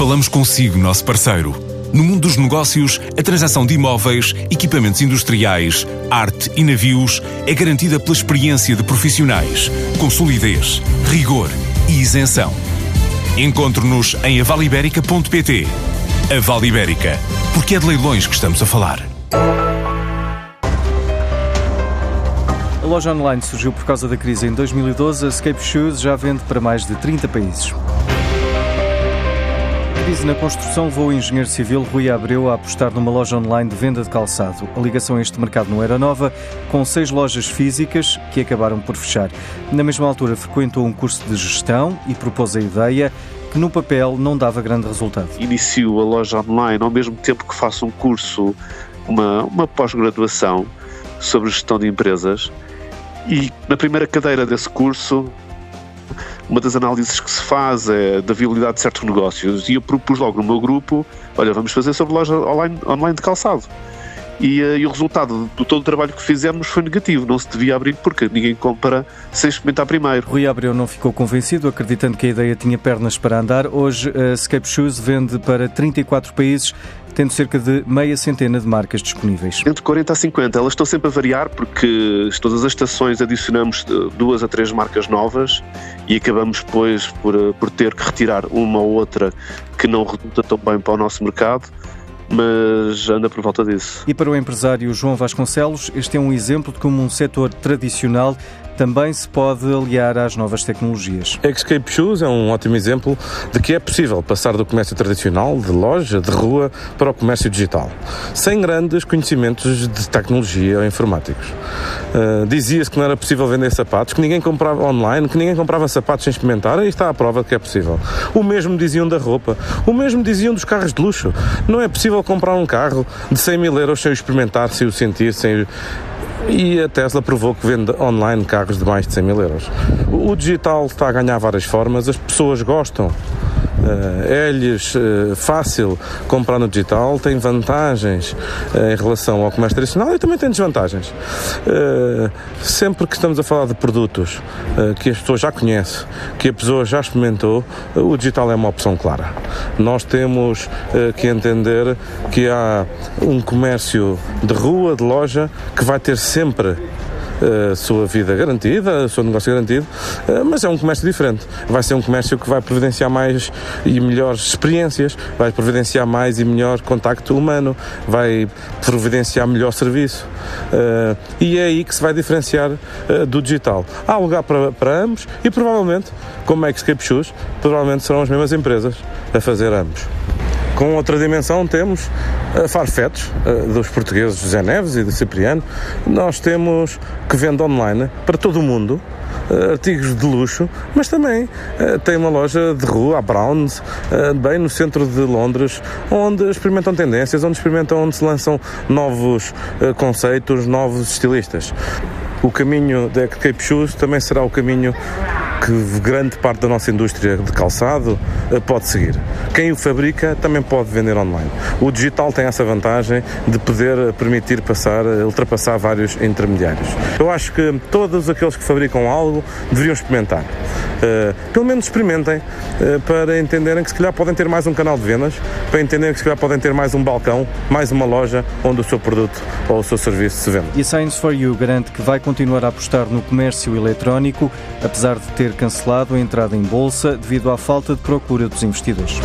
Falamos consigo, nosso parceiro. No mundo dos negócios, a transação de imóveis, equipamentos industriais, arte e navios é garantida pela experiência de profissionais, com solidez, rigor e isenção. Encontre-nos em avaliberica.pt. A Vale Ibérica, porque é de leilões que estamos a falar. A loja online surgiu por causa da crise em 2012. A Escape Shoes já vende para mais de 30 países. Crise na construção levou o engenheiro civil Rui Abreu a apostar numa loja online de venda de calçado. A ligação a este mercado não era nova, com seis lojas físicas que acabaram por fechar. Na mesma altura, frequentou um curso de gestão e propôs a ideia que no papel não dava grande resultado. Inicio a loja online ao mesmo tempo que faço um curso, uma, uma pós-graduação sobre gestão de empresas e na primeira cadeira desse curso, uma das análises que se faz é da viabilidade de certos negócios e eu propus logo no meu grupo, olha, vamos fazer sobre loja online, online de calçado. E, uh, e, o resultado de todo o trabalho que fizemos foi negativo, não se devia abrir porque ninguém compra sem experimentar primeiro. Rui Abreu não ficou convencido, acreditando que a ideia tinha pernas para andar. Hoje a Escape Shoes vende para 34 países tendo cerca de meia centena de marcas disponíveis. Entre 40 a 50, elas estão sempre a variar porque todas as estações adicionamos duas a três marcas novas e acabamos depois por, eh, por ter que retirar uma ou outra que não resulta tão bem para o nosso mercado mas anda por volta disso. E para o empresário João Vasconcelos, este é um exemplo de como um setor tradicional também se pode aliar às novas tecnologias. Escape Shoes é um ótimo exemplo de que é possível passar do comércio tradicional, de loja, de rua, para o comércio digital, sem grandes conhecimentos de tecnologia ou informáticos. Uh, Dizia-se que não era possível vender sapatos, que ninguém comprava online, que ninguém comprava sapatos sem experimentar, e está a prova de que é possível. O mesmo diziam da roupa, o mesmo diziam dos carros de luxo. Não é possível comprar um carro de 100 mil euros sem o experimentar, sem o sentir, sem e a Tesla provou que vende online carros de mais de 100 mil euros. O digital está a ganhar várias formas, as pessoas gostam é lhes uh, fácil comprar no digital, tem vantagens uh, em relação ao comércio tradicional e também tem desvantagens. sempre que estamos a falar de produtos que as pessoas já conhecem, que a pessoa já experimentou, o digital é uma opção clara. Nós temos que entender que há um comércio de rua, de loja, que vai ter sempre a sua vida garantida, o seu negócio garantido, eh, mas é um comércio diferente. Vai ser um comércio que vai providenciar mais e melhores experiências, vai providenciar mais e melhor contacto humano, vai providenciar melhor serviço. Eh, e é aí que se vai diferenciar eh, do digital. Há lugar para, para ambos e provavelmente, como é que Shoes, provavelmente serão as mesmas empresas a fazer ambos. Com outra dimensão temos a Farfetch, dos portugueses José Neves e de Cipriano. Nós temos que vende online para todo o mundo, artigos de luxo, mas também tem uma loja de rua, a Browns, bem no centro de Londres, onde experimentam tendências, onde experimentam, onde se lançam novos conceitos, novos estilistas. O caminho da Cape Shoes também será o caminho que grande parte da nossa indústria de calçado eh, pode seguir. Quem o fabrica também pode vender online. O digital tem essa vantagem de poder eh, permitir passar, eh, ultrapassar vários intermediários. Eu acho que todos aqueles que fabricam algo deveriam experimentar. Uh, pelo menos experimentem uh, para entenderem que se calhar podem ter mais um canal de vendas, para entenderem que se calhar podem ter mais um balcão, mais uma loja onde o seu produto ou o seu serviço se vende. E Science for You garante que vai continuar a apostar no comércio eletrónico, apesar de ter cancelado a entrada em bolsa devido à falta de procura dos investidores.